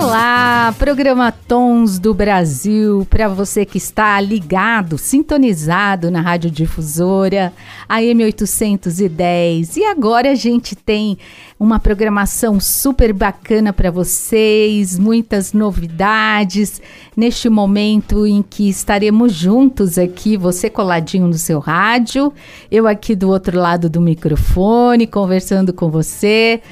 Olá, programa Tons do Brasil, para você que está ligado, sintonizado na Rádio Difusora, AM 810. E agora a gente tem uma programação super bacana para vocês, muitas novidades neste momento em que estaremos juntos aqui, você coladinho no seu rádio, eu aqui do outro lado do microfone, conversando com você.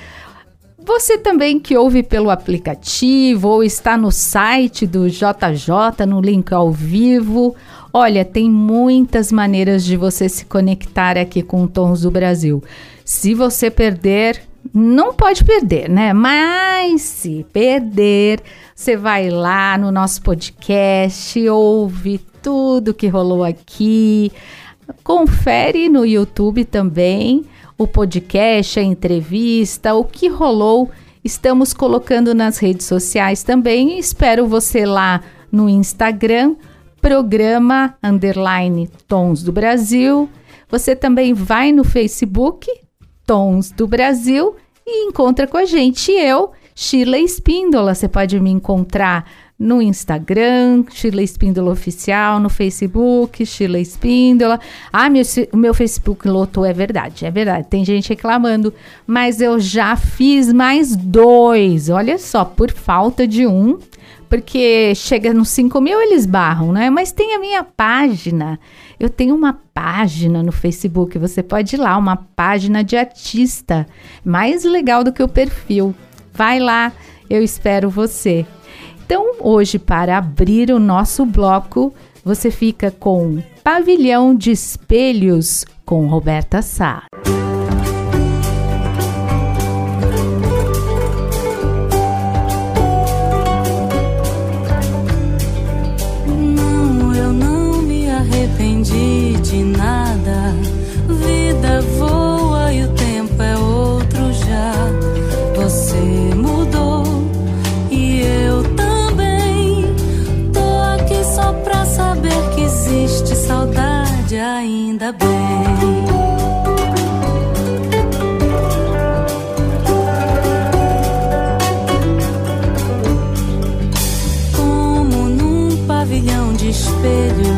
Você também que ouve pelo aplicativo ou está no site do JJ, no link ao vivo. Olha, tem muitas maneiras de você se conectar aqui com Tons do Brasil. Se você perder, não pode perder, né? Mas se perder, você vai lá no nosso podcast, ouve tudo que rolou aqui, confere no YouTube também o podcast, a entrevista, o que rolou. Estamos colocando nas redes sociais também. Espero você lá no Instagram, programa underline Tons do Brasil. Você também vai no Facebook, Tons do Brasil, e encontra com a gente. Eu, Sheila Espíndola. Você pode me encontrar no Instagram, Sheila Espíndola Oficial, no Facebook, Sheila Espíndola. Ah, meu, o meu Facebook lotou, é verdade, é verdade. Tem gente reclamando, mas eu já fiz mais dois. Olha só, por falta de um, porque chega nos 5 mil eles barram, né? Mas tem a minha página. Eu tenho uma página no Facebook, você pode ir lá, uma página de artista. Mais legal do que o perfil. Vai lá, eu espero você. Então, hoje, para abrir o nosso bloco, você fica com Pavilhão de Espelhos com Roberta Sá. De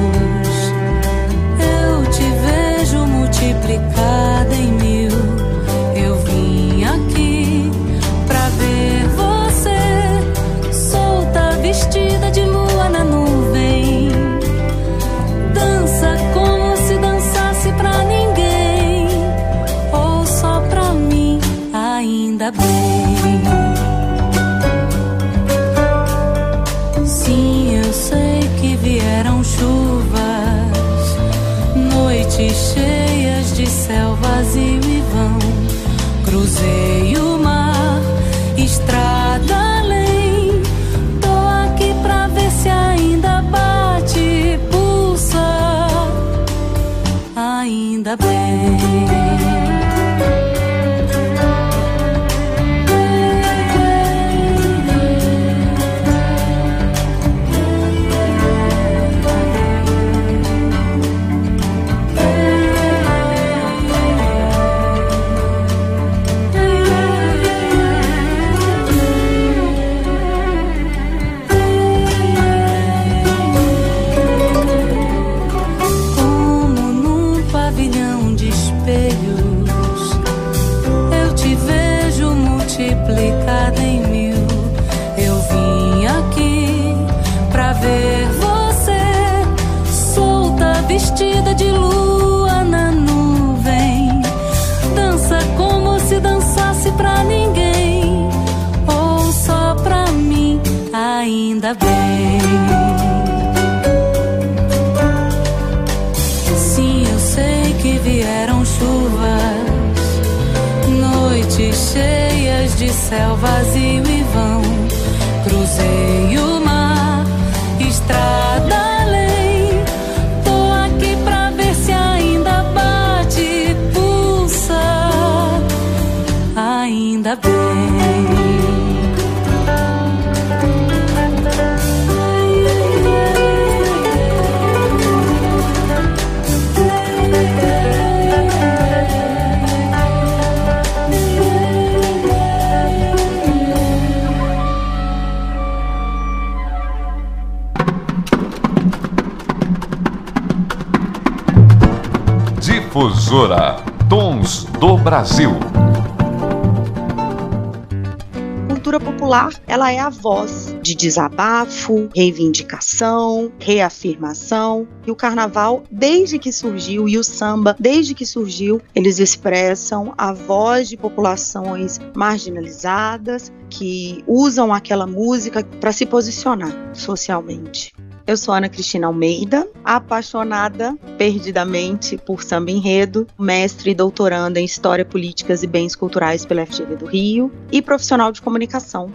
voz de desabafo, reivindicação, reafirmação. E o carnaval, desde que surgiu, e o samba, desde que surgiu, eles expressam a voz de populações marginalizadas que usam aquela música para se posicionar socialmente. Eu sou Ana Cristina Almeida, apaixonada perdidamente por samba enredo, mestre e doutoranda em História, Políticas e Bens Culturais pela FGV do Rio e profissional de comunicação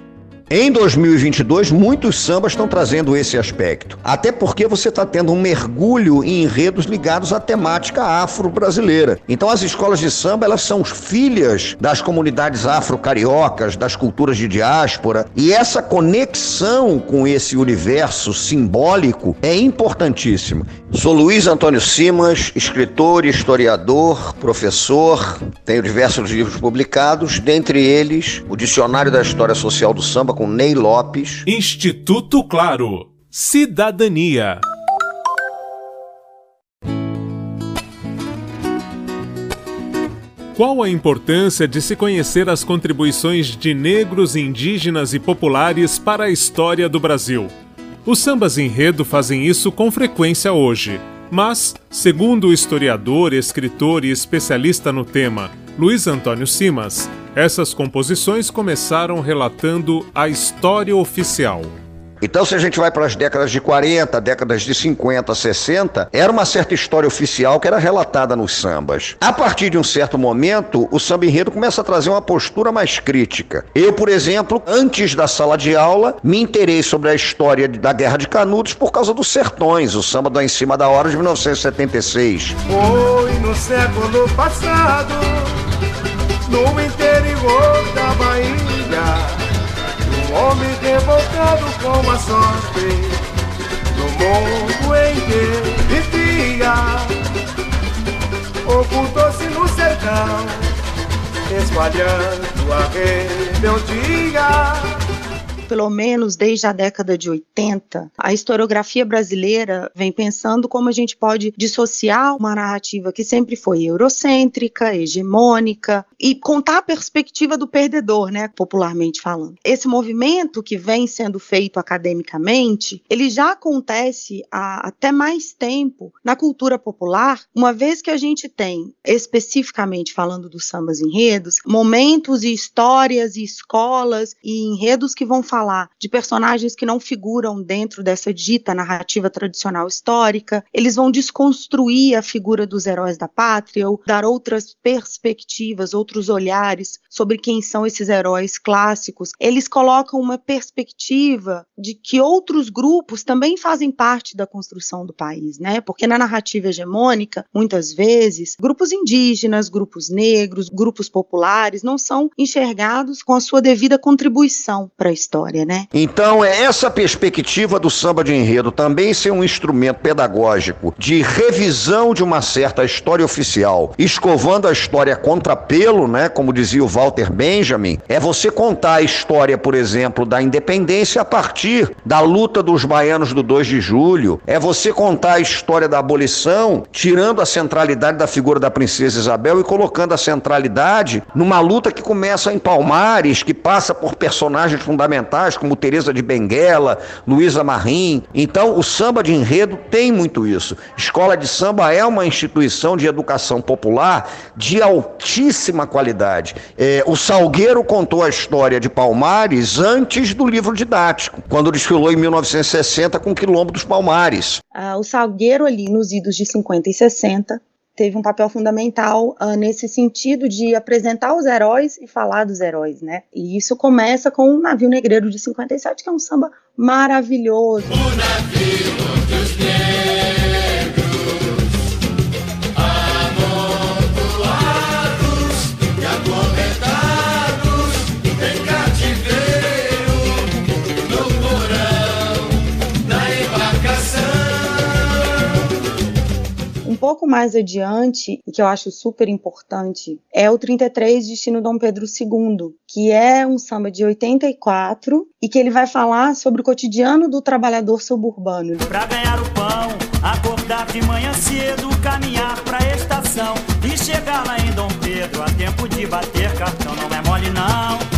em 2022, muitos sambas estão trazendo esse aspecto. Até porque você está tendo um mergulho em enredos ligados à temática afro-brasileira. Então, as escolas de samba, elas são filhas das comunidades afro-cariocas, das culturas de diáspora. E essa conexão com esse universo simbólico é importantíssima. Sou Luiz Antônio Simas, escritor, historiador, professor. Tenho diversos livros publicados, dentre eles o Dicionário da História Social do Samba com Ney Lopes. Instituto Claro. Cidadania. Qual a importância de se conhecer as contribuições de negros, indígenas e populares para a história do Brasil? Os sambas enredo fazem isso com frequência hoje. Mas, segundo o historiador, escritor e especialista no tema, Luiz Antônio Simas, essas composições começaram relatando a história oficial. Então, se a gente vai para as décadas de 40, décadas de 50, 60, era uma certa história oficial que era relatada nos sambas. A partir de um certo momento, o samba enredo começa a trazer uma postura mais crítica. Eu, por exemplo, antes da sala de aula, me interei sobre a história da Guerra de Canudos por causa dos Sertões, o samba do Em Cima da Hora de 1976. Foi no século passado no interior da Bahia. Um homem revoltado com a sorte, no mundo em que vivia, ocultou-se no sertão, espalhando a rebeldia pelo menos desde a década de 80, a historiografia brasileira vem pensando como a gente pode dissociar uma narrativa que sempre foi eurocêntrica, hegemônica e contar a perspectiva do perdedor, né, popularmente falando. Esse movimento que vem sendo feito academicamente, ele já acontece há até mais tempo na cultura popular, uma vez que a gente tem, especificamente falando dos sambas enredos, momentos e histórias e escolas e enredos que vão falar falar de personagens que não figuram dentro dessa dita narrativa tradicional histórica, eles vão desconstruir a figura dos heróis da pátria ou dar outras perspectivas, outros olhares sobre quem são esses heróis clássicos. Eles colocam uma perspectiva de que outros grupos também fazem parte da construção do país, né? Porque na narrativa hegemônica, muitas vezes, grupos indígenas, grupos negros, grupos populares não são enxergados com a sua devida contribuição para a história história, né? Então, é essa perspectiva do samba de enredo também ser um instrumento pedagógico de revisão de uma certa história oficial, escovando a história contra pelo, né? Como dizia o Walter Benjamin, é você contar a história, por exemplo, da independência a partir da luta dos baianos do 2 de julho, é você contar a história da abolição, tirando a centralidade da figura da princesa Isabel e colocando a centralidade numa luta que começa em Palmares, que passa por personagens fundamentais como Teresa de Benguela, Luísa Marim. Então, o samba de enredo tem muito isso. Escola de samba é uma instituição de educação popular de altíssima qualidade. É, o Salgueiro contou a história de Palmares antes do livro didático, quando desfilou em 1960 com o Quilombo dos Palmares. Ah, o Salgueiro ali nos idos de 50 e 60 teve um papel fundamental uh, nesse sentido de apresentar os heróis e falar dos heróis, né? E isso começa com o Navio Negreiro de 57, que é um samba maravilhoso. O navio dos pouco mais adiante, e que eu acho super importante, é o 33 Destino Dom Pedro II, que é um samba de 84 e que ele vai falar sobre o cotidiano do trabalhador suburbano. Pra ganhar o pão, acordar de manhã cedo, caminhar pra estação e chegar lá em Dom Pedro a tempo de bater cartão. Não é mole não,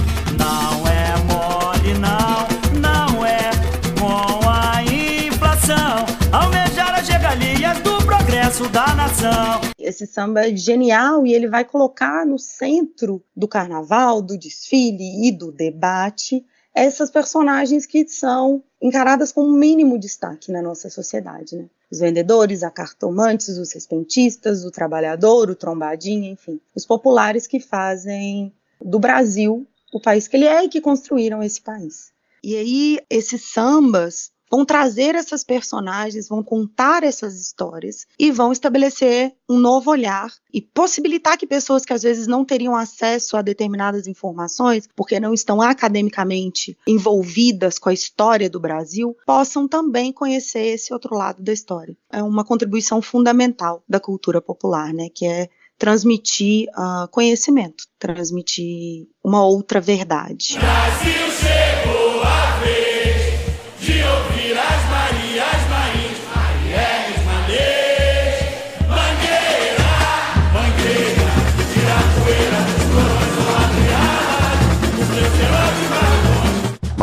progresso da nação. Esse samba é genial e ele vai colocar no centro do carnaval, do desfile e do debate essas personagens que são encaradas com o mínimo destaque na nossa sociedade, né? Os vendedores, a cartomantes, os respentistas, o trabalhador, o trombadinho, enfim, os populares que fazem do Brasil o país que ele é e que construíram esse país. E aí esses sambas vão trazer essas personagens, vão contar essas histórias e vão estabelecer um novo olhar e possibilitar que pessoas que às vezes não teriam acesso a determinadas informações, porque não estão academicamente envolvidas com a história do Brasil, possam também conhecer esse outro lado da história. É uma contribuição fundamental da cultura popular, né, que é transmitir uh, conhecimento, transmitir uma outra verdade. Brasil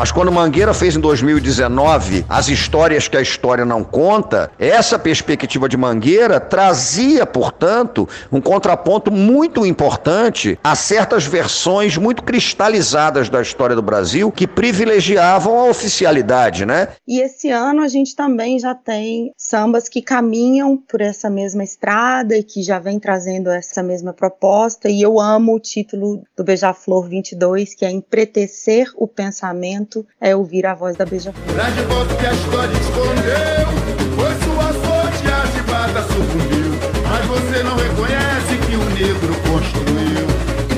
Mas quando Mangueira fez em 2019 as histórias que a história não conta, essa perspectiva de Mangueira trazia, portanto, um contraponto muito importante a certas versões muito cristalizadas da história do Brasil que privilegiavam a oficialidade, né? E esse ano a gente também já tem sambas que caminham por essa mesma estrada e que já vem trazendo essa mesma proposta. E eu amo o título do Beija-Flor 22, que é Empretecer o Pensamento é ouvir a voz da Beija-Flor. Grande voto que a história escondeu Foi sua sorte a chibata sucumbiu Mas você não reconhece que o negro construiu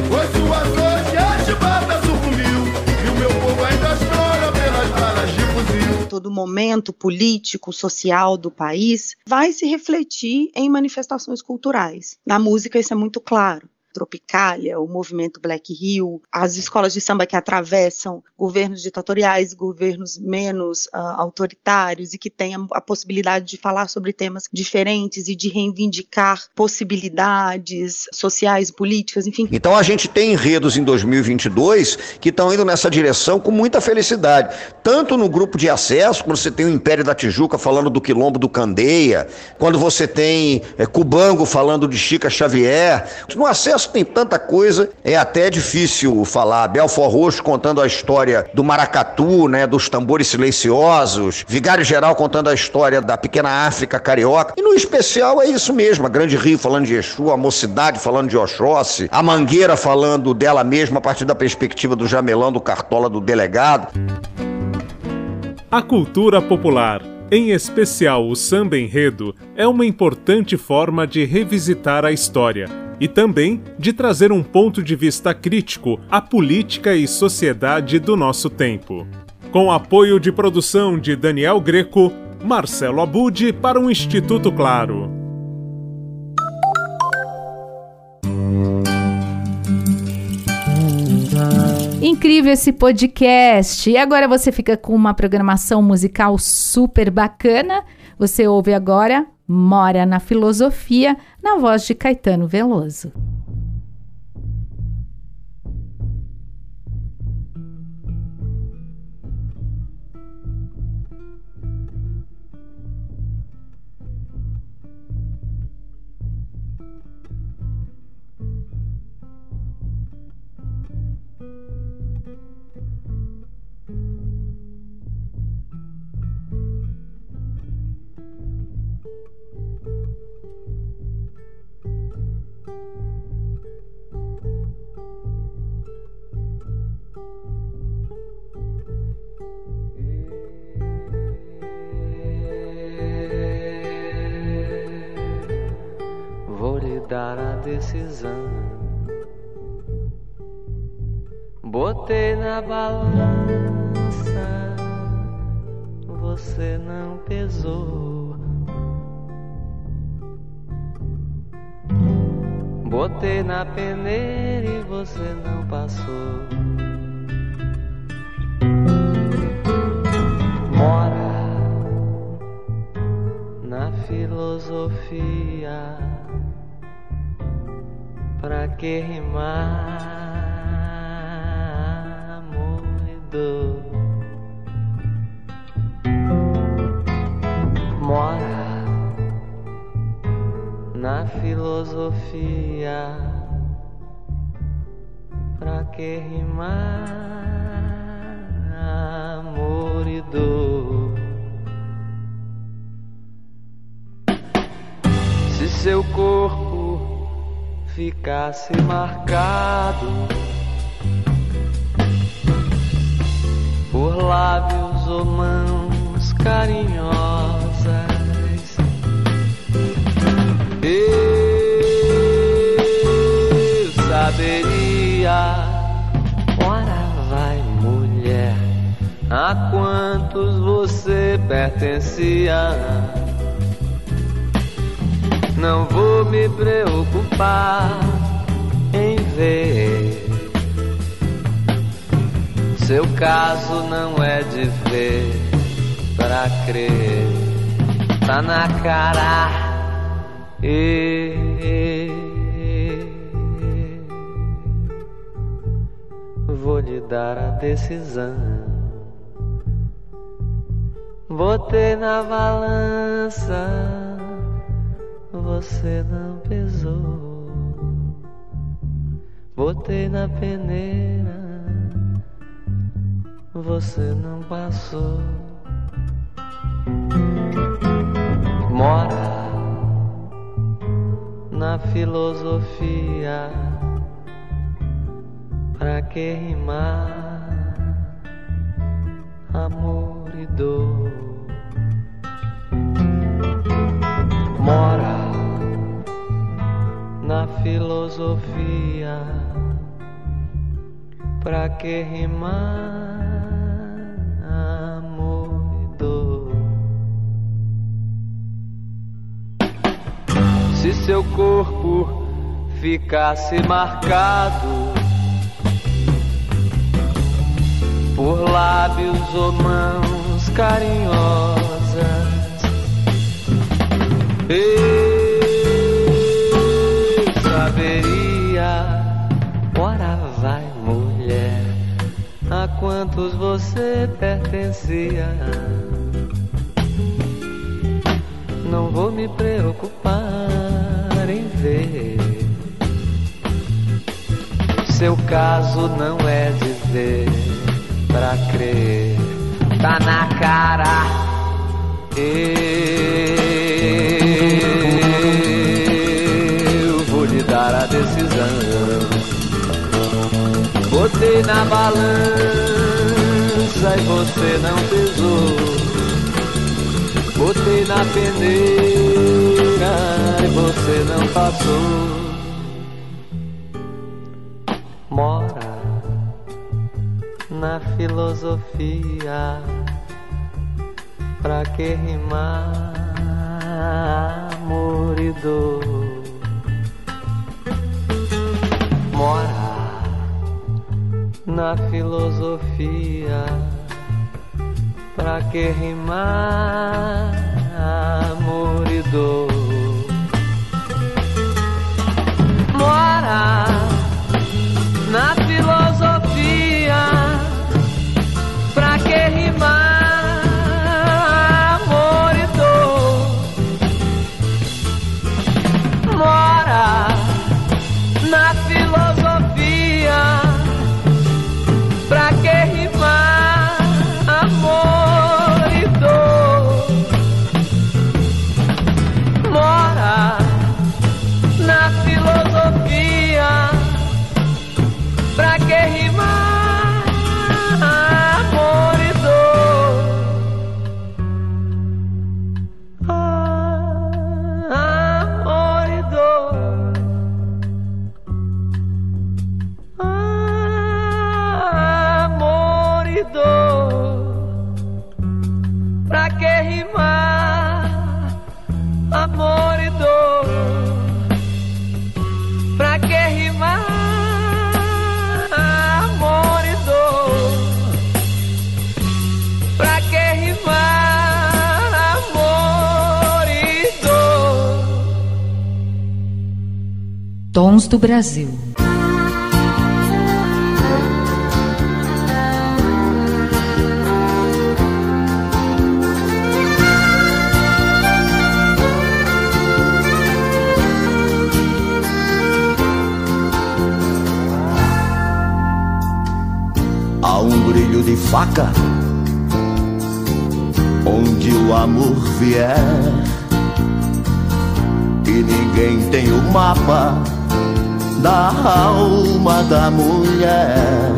Foi sua sorte a chibata sucumbiu E o meu povo ainda chora pelas balas de fuzil Todo momento político, social do país vai se refletir em manifestações culturais. Na música isso é muito claro. Tropicália, o movimento Black Hill, as escolas de samba que atravessam governos ditatoriais, governos menos uh, autoritários e que têm a, a, possibilidade de falar sobre temas diferentes e de reivindicar possibilidades sociais, políticas, enfim. Então a gente tem enredos em 2022 que estão indo nessa direção com muita felicidade, tanto no grupo de acesso, quando você tem o Império da Tijuca falando do quilombo do Candeia, quando você tem é, Cubango falando de Chica Xavier, no acesso tem tanta coisa, é até difícil falar. Belfor Roxo contando a história do maracatu, né, dos tambores silenciosos, Vigário Geral contando a história da pequena África carioca. E no especial é isso mesmo, a Grande Rio falando de Exu, a Mocidade falando de Oxóssi, a Mangueira falando dela mesma a partir da perspectiva do Jamelão, do Cartola, do delegado. A cultura popular em especial o samba enredo, é uma importante forma de revisitar a história e também de trazer um ponto de vista crítico à política e sociedade do nosso tempo. Com apoio de produção de Daniel Greco, Marcelo Abud para o Instituto Claro. Incrível esse podcast. E agora você fica com uma programação musical super bacana. Você ouve agora Mora na Filosofia, na voz de Caetano Veloso. Dar a decisão. Botei na balança, você não pesou. Botei na peneira e você não passou. Mora na filosofia. Pra que rimar, amor? Mora na filosofia. Pra que rimar, amor e dor? Se seu corpo ficasse marcado por lábios ou mãos carinhosas. Eu saberia, ora vai mulher, a quantos você pertencia não vou me preocupar em ver. Seu caso não é de ver pra crer, tá na cara. E, vou lhe dar a decisão. Botei na balança você não pesou. Botei na peneira, você não passou. Mora na filosofia, pra que rimar amor e dor? Mora na filosofia. Pra que rimar amor e dor? Se seu corpo ficasse marcado por lábios ou mãos carinhosas. Eu saberia. Ora vai, mulher, a quantos você pertencia. Não vou me preocupar em ver. Seu caso não é dizer pra crer, tá na cara. Botei na balança e você não pesou. Botei na peneira e você não passou. Mora na filosofia. Pra que rimar amor e dor? Na filosofia. Pra que rimar amor e dor? Mora na do Brasil. Há um brilho de faca onde o amor vier e ninguém tem o mapa da alma da mulher.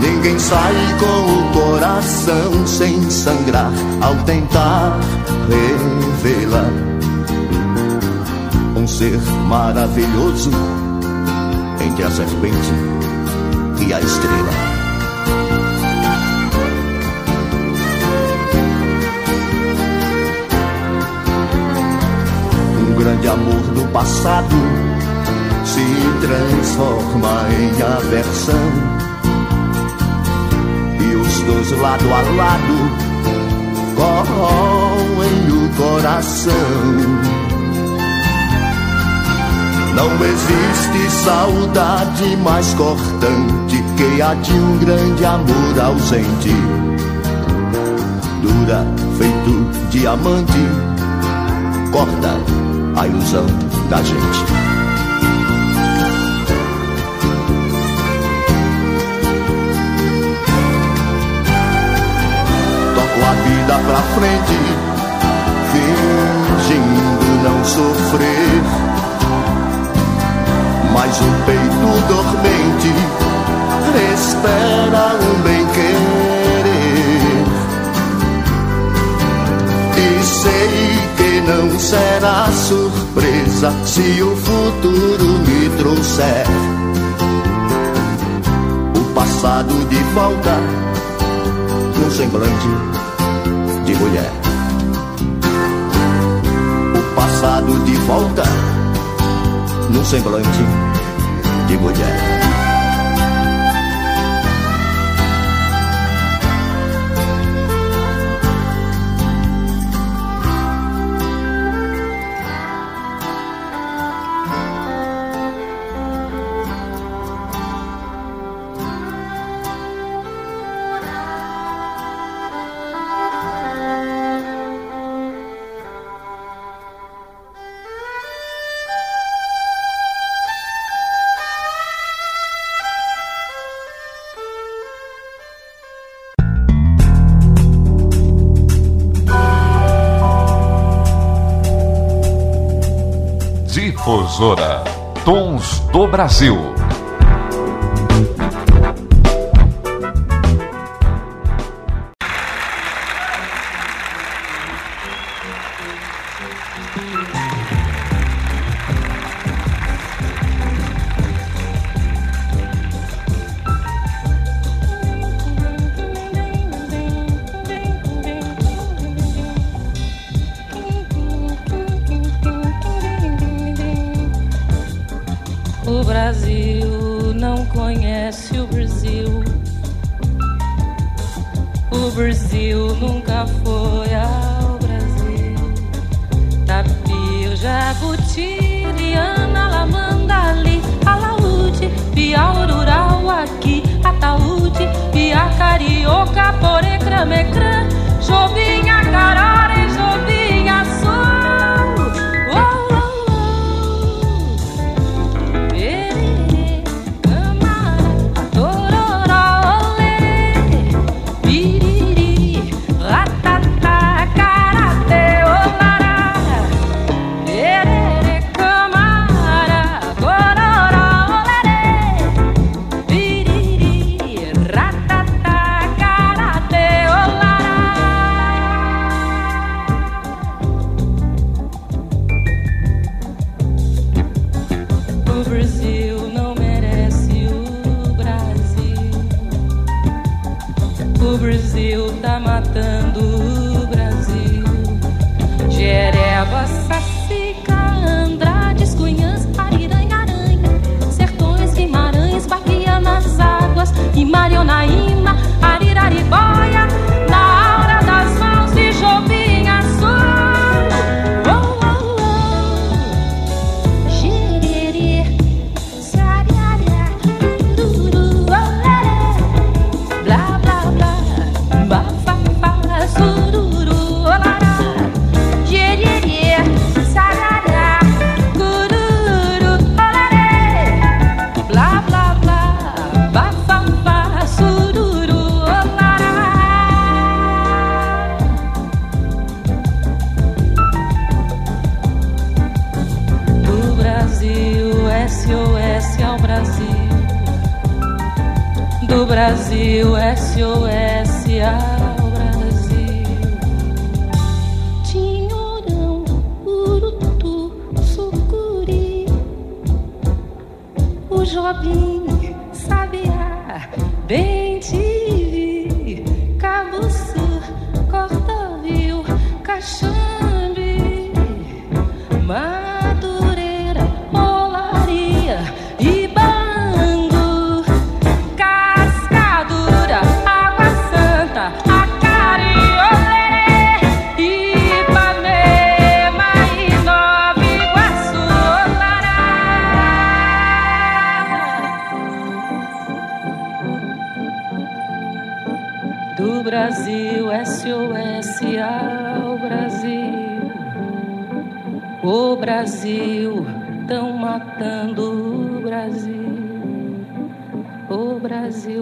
Ninguém sai com o coração sem sangrar ao tentar revelar um ser maravilhoso entre a serpente e a estrela. Grande amor do passado se transforma em aversão. E os dois lado a lado corroem o coração. Não existe saudade mais cortante que a de um grande amor ausente. Dura feito diamante, corta a ilusão da gente. Toco a vida pra frente, fingindo não sofrer mas o peito dormente espera um bem não será surpresa se o futuro me trouxer o passado de volta no semblante de mulher. O passado de volta no semblante de mulher. Difusora Tons do Brasil.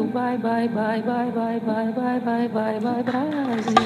Brasil, bye, bye, bye, bye, bye, bye, bye, bye, bye, bye, Brasil.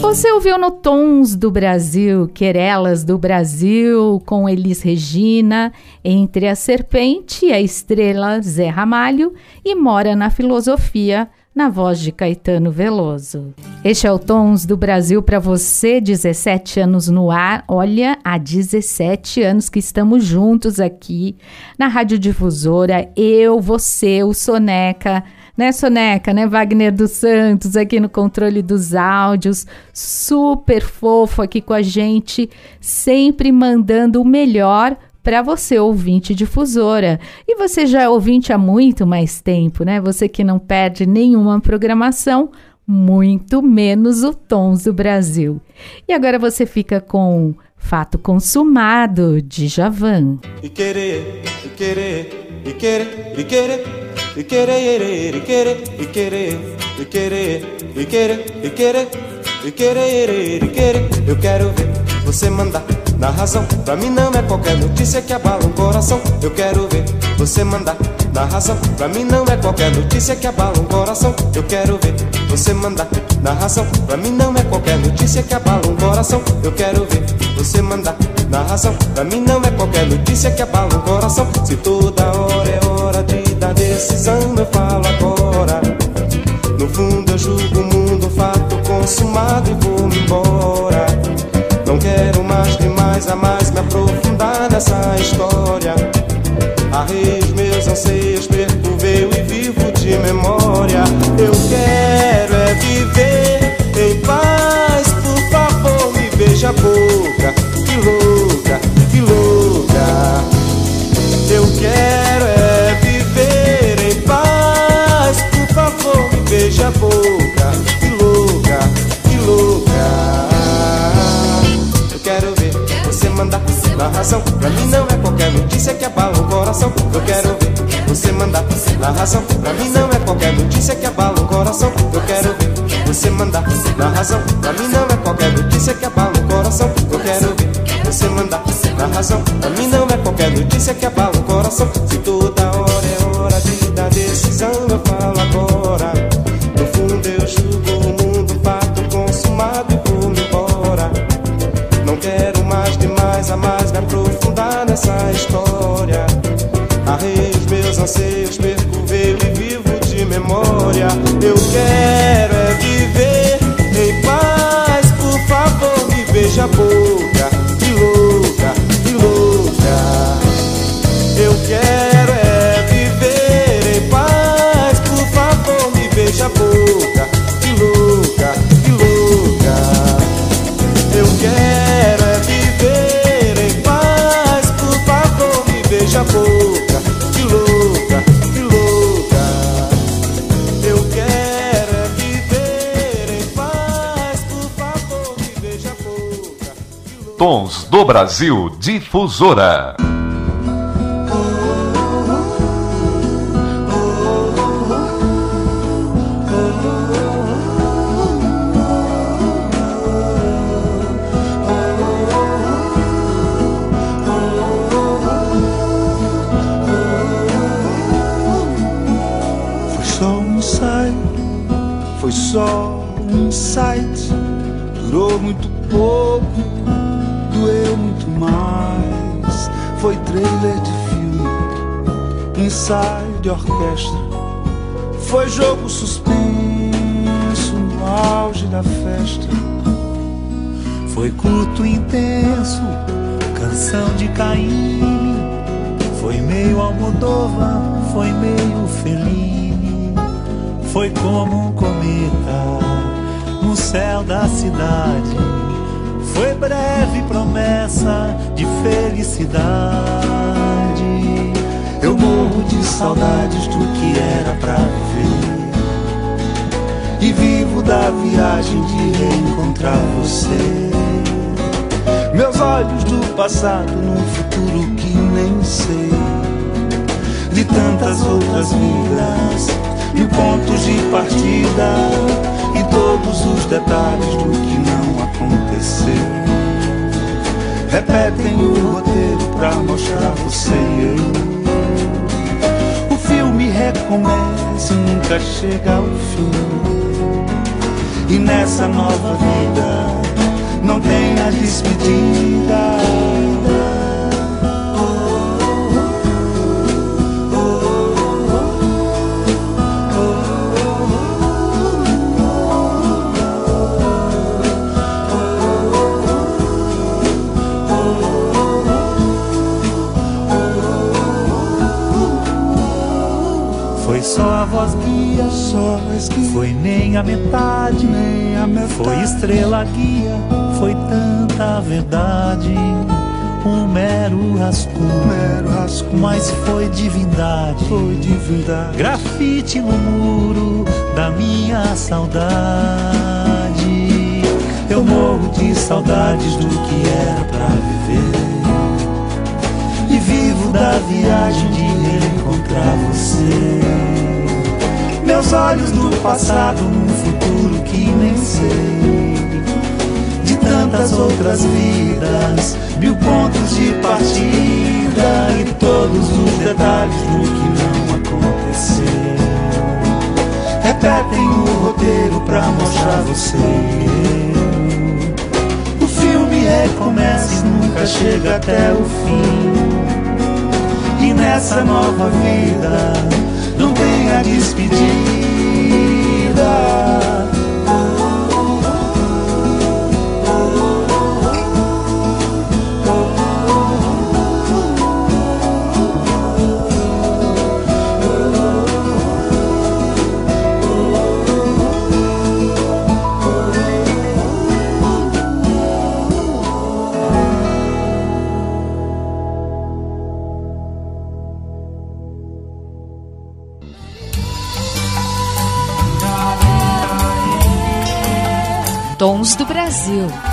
Você ouviu no Tons do Brasil, Querelas do Brasil, com Elis Regina, Entre a Serpente e a Estrela Zé Ramalho e Mora na Filosofia, na voz de Caetano Veloso. Este é o Tons do Brasil para você, 17 anos no ar. Olha, há 17 anos que estamos juntos aqui na Rádio Difusora. Eu, você, o Soneca, né, Soneca, né, Wagner dos Santos aqui no controle dos áudios, super fofo aqui com a gente, sempre mandando o melhor para você, ouvinte difusora. E você já é ouvinte há muito mais tempo, né? Você que não perde nenhuma programação, muito menos o Tons do Brasil. E agora você fica com Fato Consumado de Javan. e querer, e querer, e querer, e querer, e querer, e querer, e querer, e querer, e querer, e querer, e querer, e querer, eu quero ver você mandar na razão. Pra mim não é qualquer notícia que abala um coração. Eu quero ver você mandar na razão. Pra mim não é qualquer notícia que abala um coração. Eu quero ver você mandar na razão. Pra mim não é qualquer notícia que abala um coração. Eu quero ver você mandar na razão. Pra mim não é qualquer notícia que abala um coração. Se toda hora é hora de dar decisão, eu falo agora. No fundo eu julgo o mundo, fato consumado e vou-me embora. Não quero mais demais a mais me aprofundar nessa história. Arrei os meus anseios, perco veio e vivo de memória. Eu quero é viver em paz, por favor, me beija a boca. Na razão. Pra mim não é qualquer notícia que abala o coração. Eu quero ver você mandar na razão. Pra mim não é qualquer notícia que abala o coração. Eu quero ver você mandar na razão. Pra mim não é qualquer notícia que abala o coração. Eu quero ver você mandar na razão. Pra mim não é qualquer notícia que abala o coração. Se toda hora é hora de dar decisão, eu falo agora. Nessa história. Arrei os meus anseios, perco o veio e vivo de memória. Eu quero é viver em paz, por favor, me beija a Brasil Difusora. Orquestra. Foi jogo suspenso no auge da festa. Foi curto e intenso, canção de Caim. Foi meio Almodóvar, foi meio Fellini. Foi como um cometa no céu da cidade. Saudades do que era pra viver. E vivo da viagem de reencontrar você. Meus olhos do passado num futuro que nem sei. De tantas outras vidas, mil pontos de partida e todos os detalhes do que não aconteceu. Repetem o roteiro pra mostrar você e eu. Recomeça e nunca chega ao fim. E nessa nova vida não tem a despedida. Só guia, só guia. Foi nem a metade, nem a metade. Foi estrela guia, foi tanta verdade. Um mero rascunho, mero rascunho. mas foi divindade. Foi divindade. Grafite no muro da minha saudade. Eu morro de saudades do que era pra viver. E vivo da viagem de reencontrar você. Meus olhos do passado num futuro que nem sei. De tantas outras vidas, mil pontos de partida e todos os detalhes do que não aconteceu. Repetem o roteiro pra mostrar você. O filme recomeça e nunca chega até o fim. E nessa nova vida não tem a despedida. Tons do Brasil.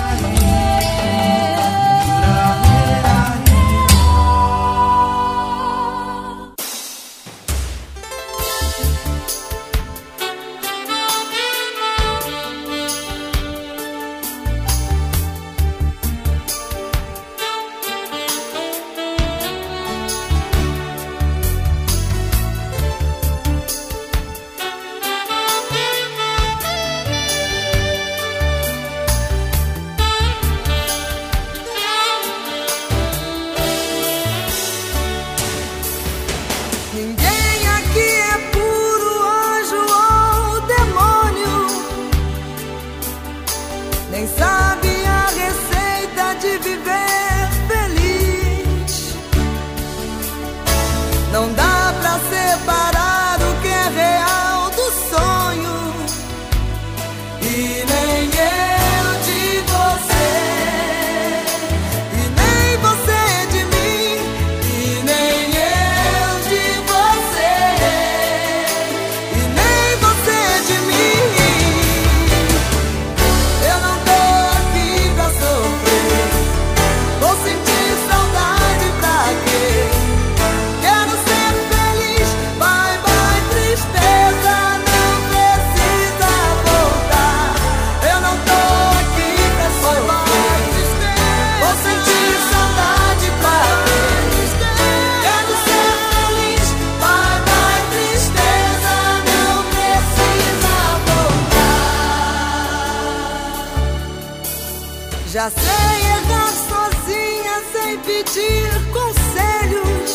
Já sei errar sozinha sem pedir conselhos.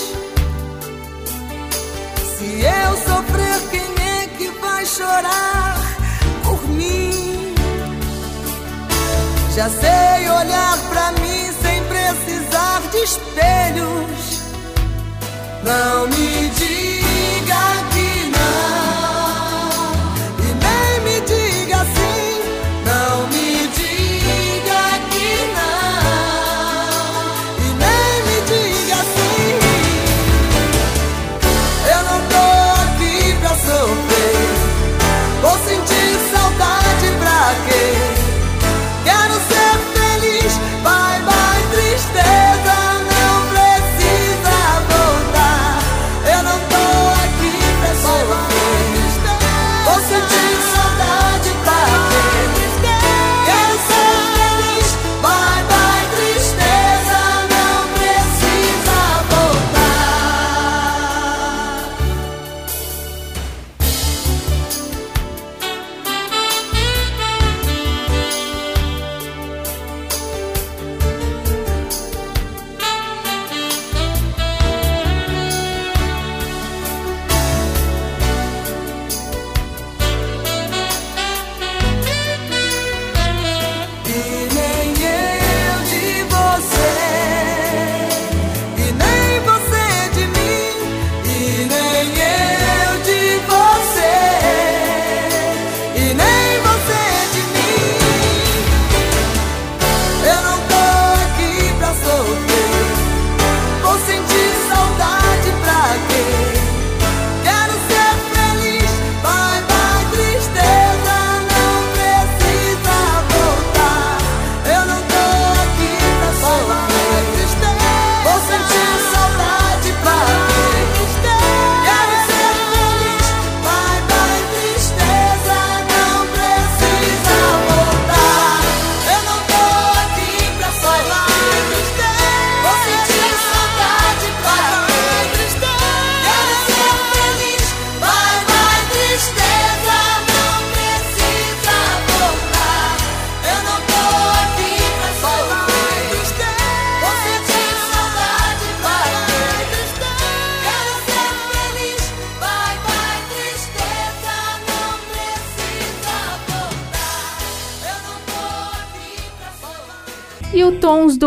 Se eu sofrer, quem é que vai chorar por mim? Já sei olhar pra mim sem precisar de espelhos. Não me diga que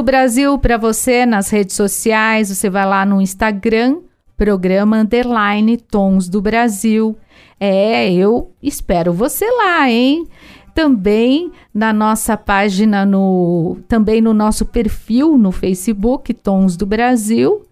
do Brasil para você nas redes sociais, você vai lá no Instagram, programa underline Tons do Brasil. É, eu espero você lá, hein? Também na nossa página no também no nosso perfil no Facebook Tons do Brasil.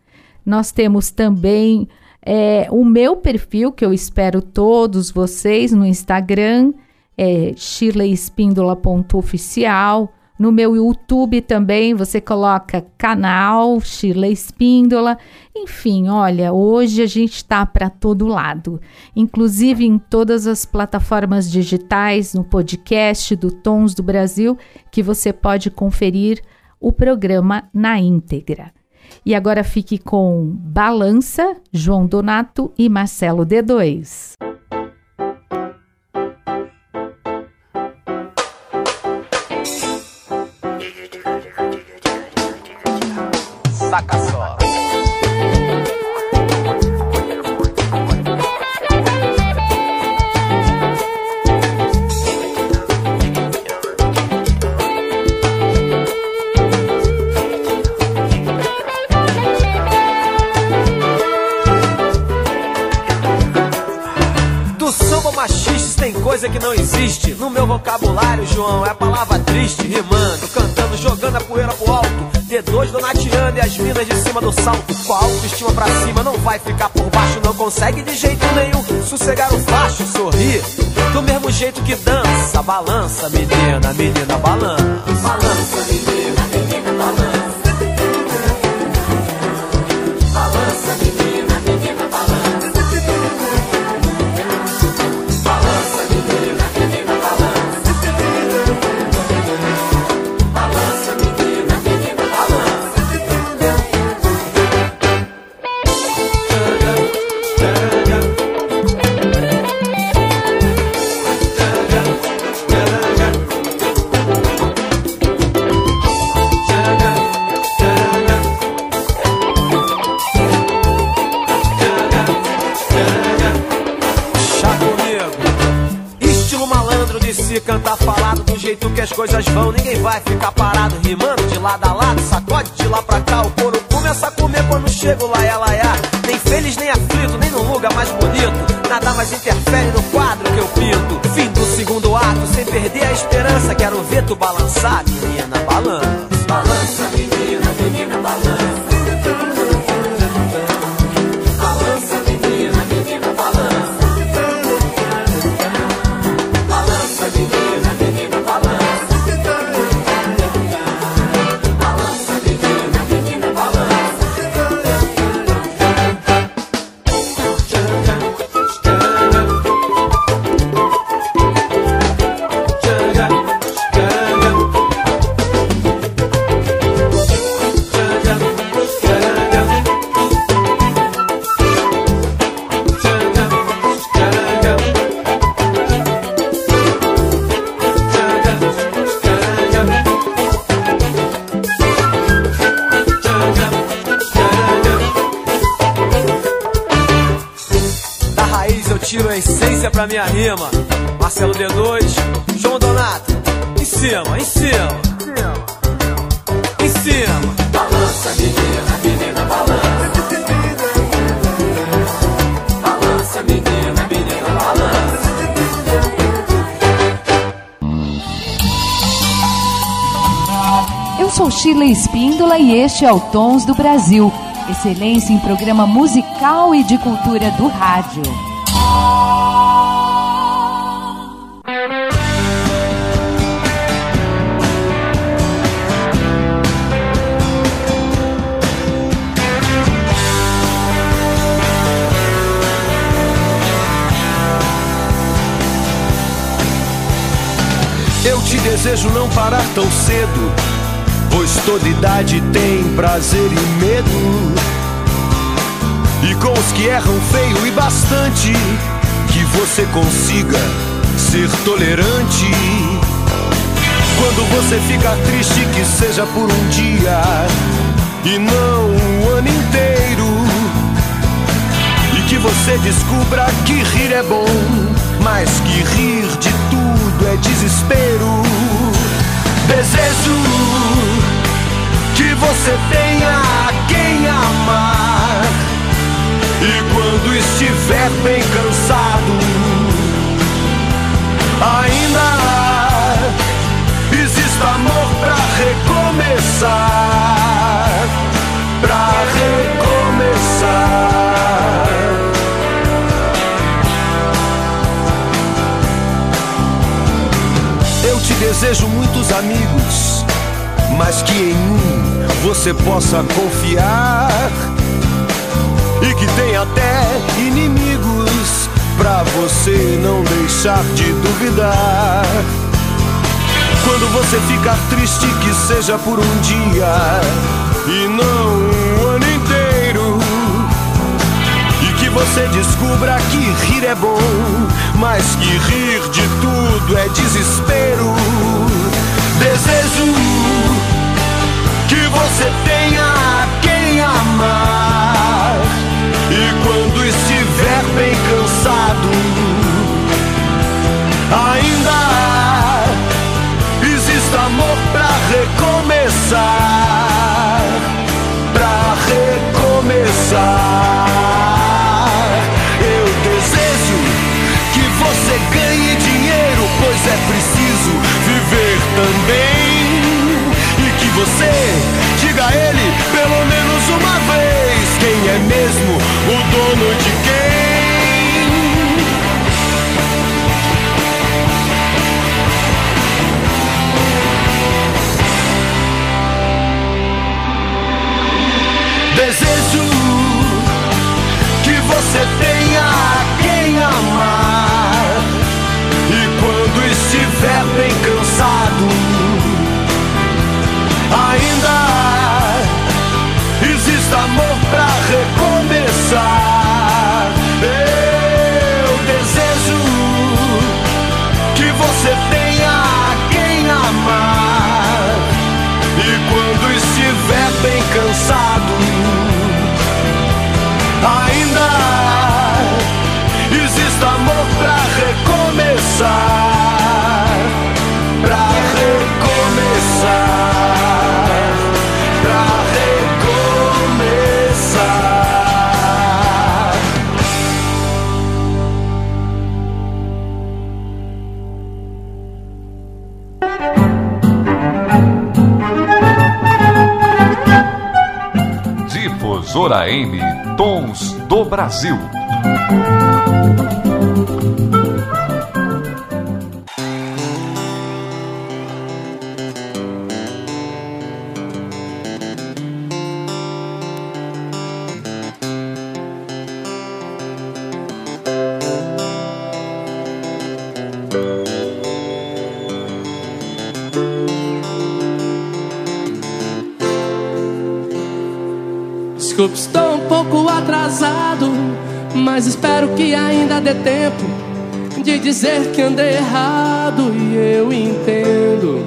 Nós temos também é, o meu perfil que eu espero todos vocês no Instagram, é shirleyespíndola.oficial. No meu YouTube também você coloca canal Shirley Espíndola. Enfim, olha, hoje a gente está para todo lado, inclusive em todas as plataformas digitais, no podcast do Tons do Brasil, que você pode conferir o programa na íntegra. E agora fique com Balança, João Donato e Marcelo D2. Coisa que não existe. No meu vocabulário, João, é palavra triste. Rimando, cantando, jogando a poeira pro alto. D2 donateando e as minas de cima do salto. Com a autoestima pra cima, não vai ficar por baixo. Não consegue de jeito nenhum sossegar o facho, sorrir. Do mesmo jeito que dança, balança, menina, menina, balança. Balança, menina, as coisas vão. Ninguém vai ficar parado rimando de lado a lado, sacode de lá pra cá. O couro começa a comer quando chego lá e lá, Nem feliz, nem aflito, nem no lugar mais bonito. Nada mais interfere no quadro que eu pinto. Fim do segundo ato, sem perder a esperança. Quero ver tu balançar, menina. Balança, pra minha rima. Marcelo D2, João Donato, em cima, em cima. Em cima. Balança, menina, menina, balança. Balança, menina, menina, balança. Eu sou Sheila Espíndola e este é o Tons do Brasil. Excelência em programa musical e de cultura do rádio. Desejo não parar tão cedo, pois toda idade tem prazer e medo. E com os que erram feio e bastante, que você consiga ser tolerante. Quando você ficar triste, que seja por um dia e não um ano inteiro. E que você descubra que rir é bom, mas que rir de tudo é desespero. Desejo que você tenha quem amar. E quando estiver bem cansado, ainda exista amor pra recomeçar. Desejo muitos amigos, mas que em um você possa confiar e que tenha até inimigos pra você não deixar de duvidar. Quando você ficar triste, que seja por um dia e não um ano inteiro. E que você descubra que rir é bom, mas que rir de tudo é desespero. Desejo que você tenha quem amar. E quando estiver bem cansado, ainda exista amor pra recomeçar. pois é preciso viver também. E que você diga a ele pelo menos uma vez quem é mesmo o dono de quem. Desejo Difusora M, Tons do Brasil. Que ainda dê tempo de dizer que andei errado e eu entendo.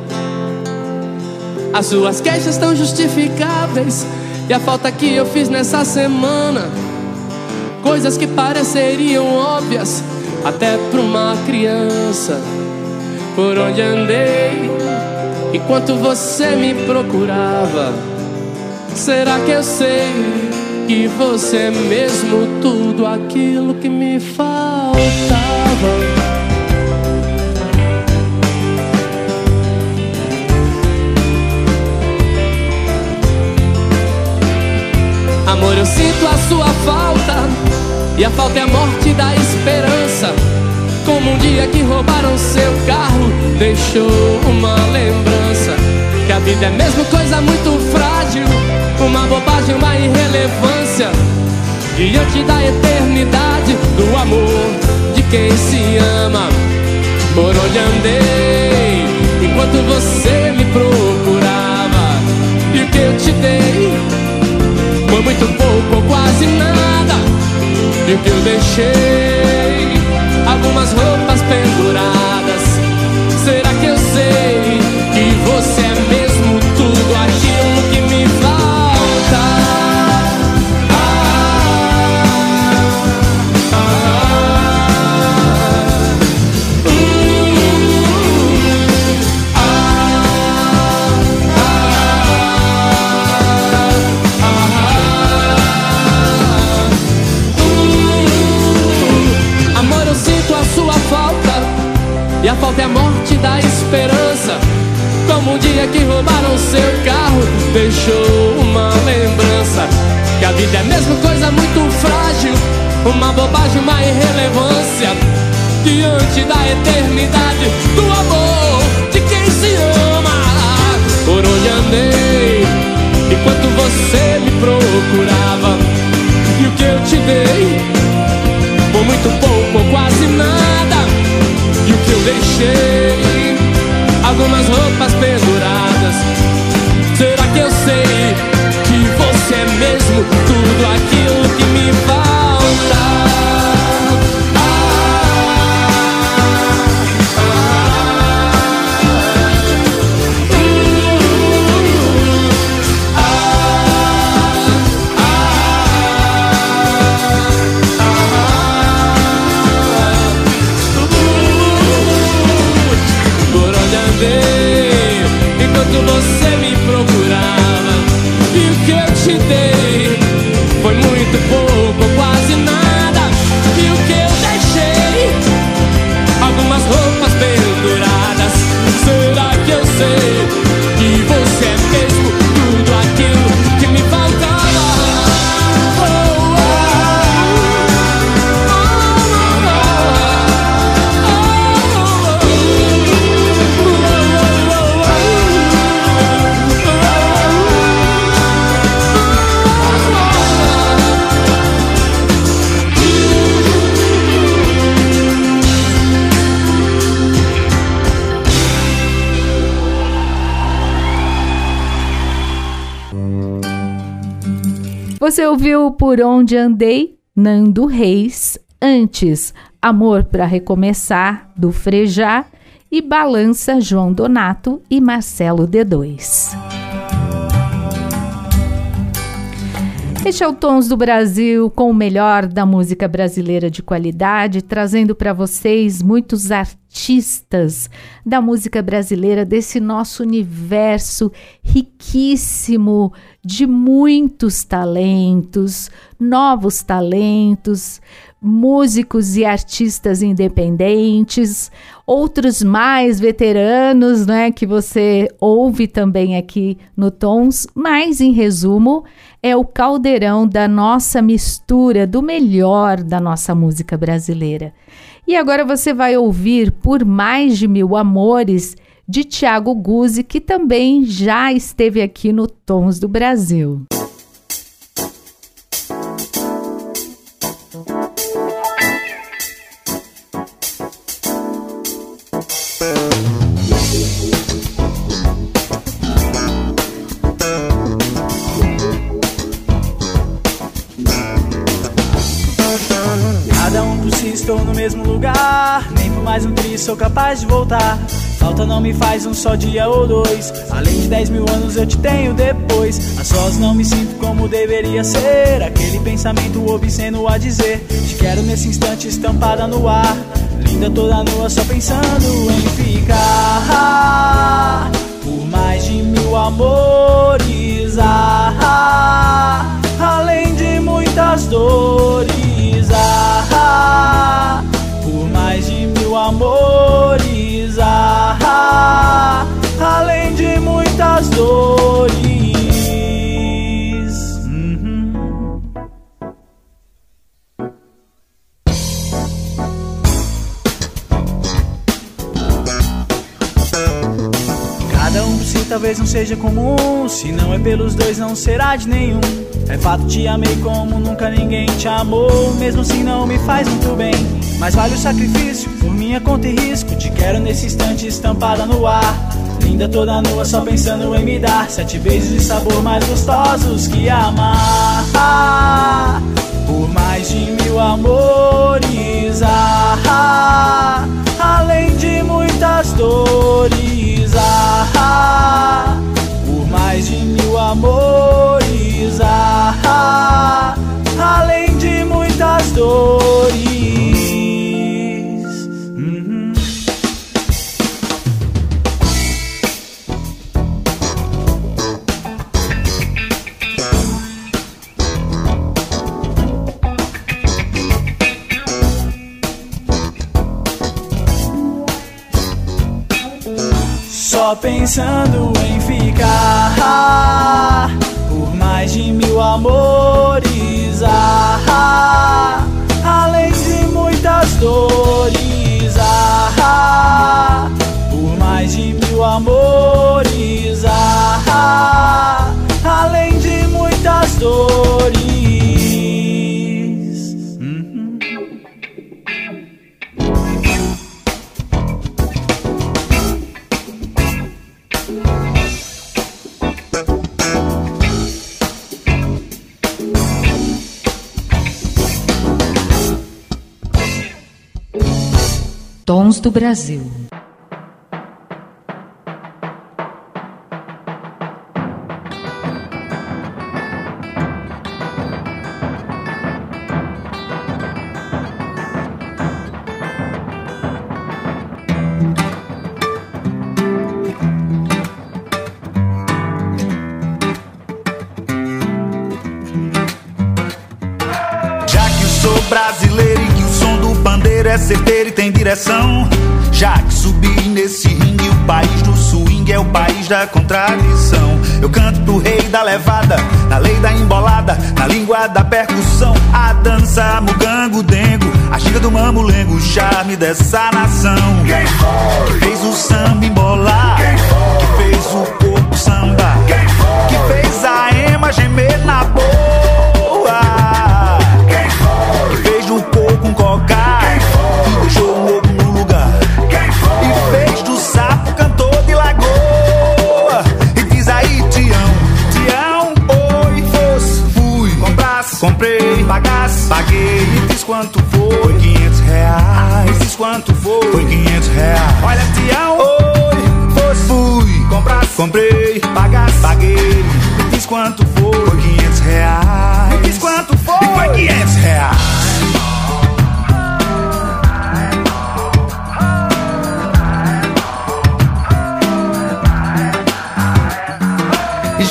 As suas queixas estão justificáveis e a falta que eu fiz nessa semana, coisas que pareceriam óbvias até para uma criança. Por onde andei enquanto você me procurava? Será que eu sei que você é mesmo tudo aquilo que me faltava? Amor, eu sinto a sua falta e a falta é a morte da esperança. Como um dia que roubaram seu carro, deixou uma lembrança. Que a vida é mesmo coisa muito frágil, uma bobagem, uma irrelevância. Diante da eternidade do amor de quem se ama. Por onde andei, enquanto você me procurava. E o que eu te dei foi muito pouco ou quase nada. E o que eu deixei, algumas roupas Falta é a morte da esperança. Como um dia que roubaram seu carro Deixou uma lembrança. Que a vida é mesmo coisa muito frágil Uma bobagem, uma irrelevância. Diante da eternidade Do amor de quem se ama Por onde andei Enquanto você me procurava. E o que eu te dei eu deixei Algumas roupas penduradas. Será que eu sei Que você é mesmo Tudo aquilo que me falta Você ouviu Por Onde Andei, Nando Reis, antes Amor para Recomeçar, do Frejá, e Balança João Donato e Marcelo D2. Este é o Tons do Brasil com o melhor da música brasileira de qualidade, trazendo para vocês muitos artistas da música brasileira, desse nosso universo riquíssimo de muitos talentos, novos talentos, músicos e artistas independentes, outros mais veteranos, né, que você ouve também aqui no Tons, mas em resumo, é o caldeirão da nossa mistura do melhor da nossa música brasileira. E agora você vai ouvir Por Mais de Mil Amores de Tiago Guzzi, que também já esteve aqui no Tons do Brasil. Mesmo lugar. Nem por mais um triz sou capaz de voltar. Falta não me faz um só dia ou dois. Além de dez mil anos eu te tenho depois. A sós não me sinto como deveria ser. Aquele pensamento obsceno a dizer. Te quero nesse instante estampada no ar. Linda toda nua, só pensando em ficar. Por mais de mil amores. Ah, além de muitas dores. Ah, amores. Ah, além de muitas dores. Uhum. Cada um por si talvez não seja comum. Se não é pelos dois, não será de nenhum. É fato, te amei como nunca ninguém te amou. Mesmo assim, não me faz muito bem. Mas vale o sacrifício, por minha conta e risco. Te quero nesse instante estampada no ar. Linda toda nua, só pensando em me dar sete beijos de sabor mais gostosos que amar. Por mais de mil amores, ah, além de muitas dores, ah, por mais de mil amores, ah, além de muitas dores. Pensando em ficar por mais de mil amores, ah, além de muitas dores, ah, por mais de mil amores, ah, além de muitas dores. Tons do Brasil. É certeiro e tem direção. Já que subi nesse ringue, o país do swing é o país da contradição. Eu canto pro rei da levada, na lei da embolada, na língua da percussão. A dança, mugango, dengo, a xiga do mamulengo, o charme dessa nação. Quem foi? Que fez o samba embolar? Quem foi? Que fez o corpo samba? Quem foi? Que fez a ema gemer na boa? Paguei e diz quanto foi. Foi 500 reais. Diz quanto foi. Foi 500 reais. Olha, tia, oi. Foi, fui. Comprar, comprei. Pagar, paguei. Me diz quanto foi. Foi 500 reais. Me diz quanto foi. Foi 500 reais.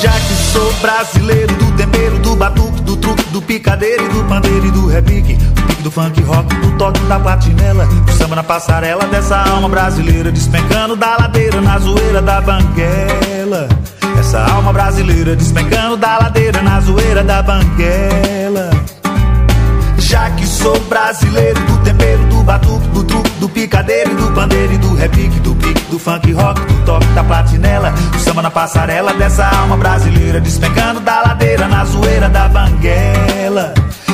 já que sou brasileiro do tempero do batuque do truque, do picadeiro e do pandeiro e do repique, do pique do funk rock, do toque da platinela, do samba na passarela dessa alma brasileira, despencando da ladeira na zoeira da banguela. Essa alma brasileira despencando da ladeira na zoeira da banguela. Já que sou brasileiro do do picadeiro e do pandeiro e do repique, do pique, do funk rock, do toque da platinela, do samba na passarela dessa alma brasileira despencando da ladeira na zoeira da banguela.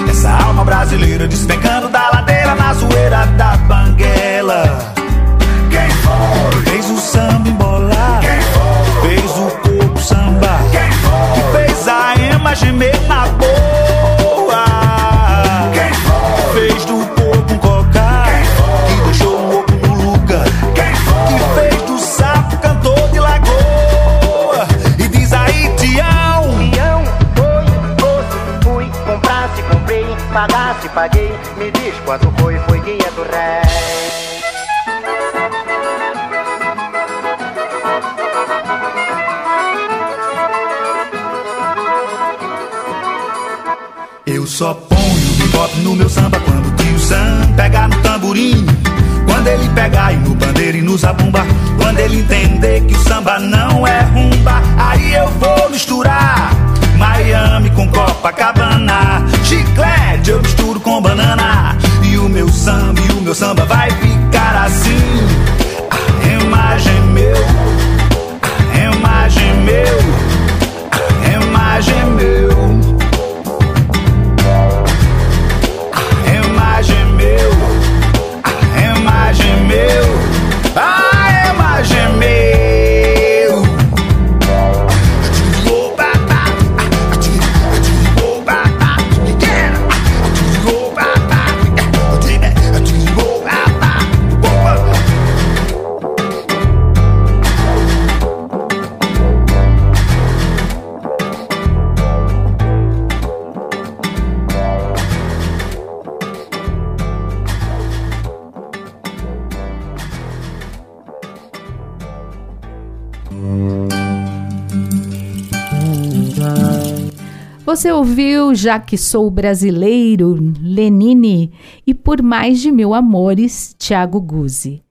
Essa alma brasileira despencando da ladeira na zoeira da banguela. Quem foi? Fez o samba embolar. Quanto foi, foi guia do rei. Eu só ponho bebop no meu samba quando o tio Sam pegar no tamborim. Quando ele pegar e no bandeira e no zabumba. Quando ele entender que o samba não meu samba vai ficar assim. Você ouviu Já que Sou Brasileiro, Lenine e Por Mais de Mil Amores, Tiago Guzzi.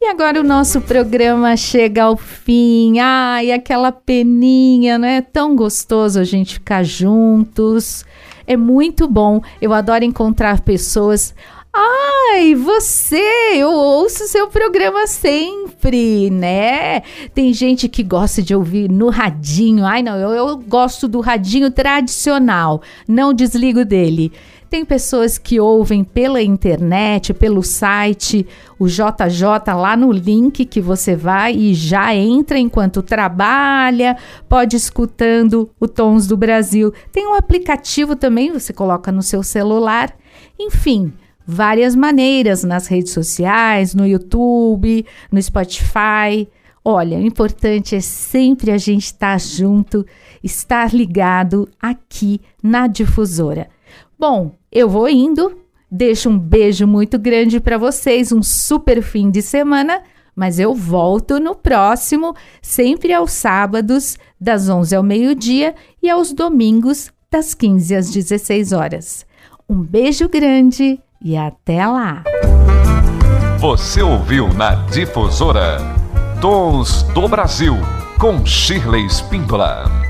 E agora o nosso programa chega ao fim. Ai, aquela peninha, não é tão gostoso a gente ficar juntos. É muito bom. Eu adoro encontrar pessoas. Ai, você! Eu ouço seu programa sempre, né? Tem gente que gosta de ouvir no radinho. Ai, não, eu, eu gosto do radinho tradicional. Não desligo dele. Tem pessoas que ouvem pela internet, pelo site, o JJ lá no link que você vai e já entra enquanto trabalha, pode escutando o Tons do Brasil. Tem um aplicativo também, você coloca no seu celular. Enfim, várias maneiras nas redes sociais, no YouTube, no Spotify. Olha, o importante é sempre a gente estar junto, estar ligado aqui na difusora. Bom, eu vou indo. Deixo um beijo muito grande para vocês, um super fim de semana, mas eu volto no próximo, sempre aos sábados, das 11 ao meio-dia e aos domingos, das 15 às 16 horas. Um beijo grande e até lá! Você ouviu na Difusora Tons do Brasil com Shirley Spíndola.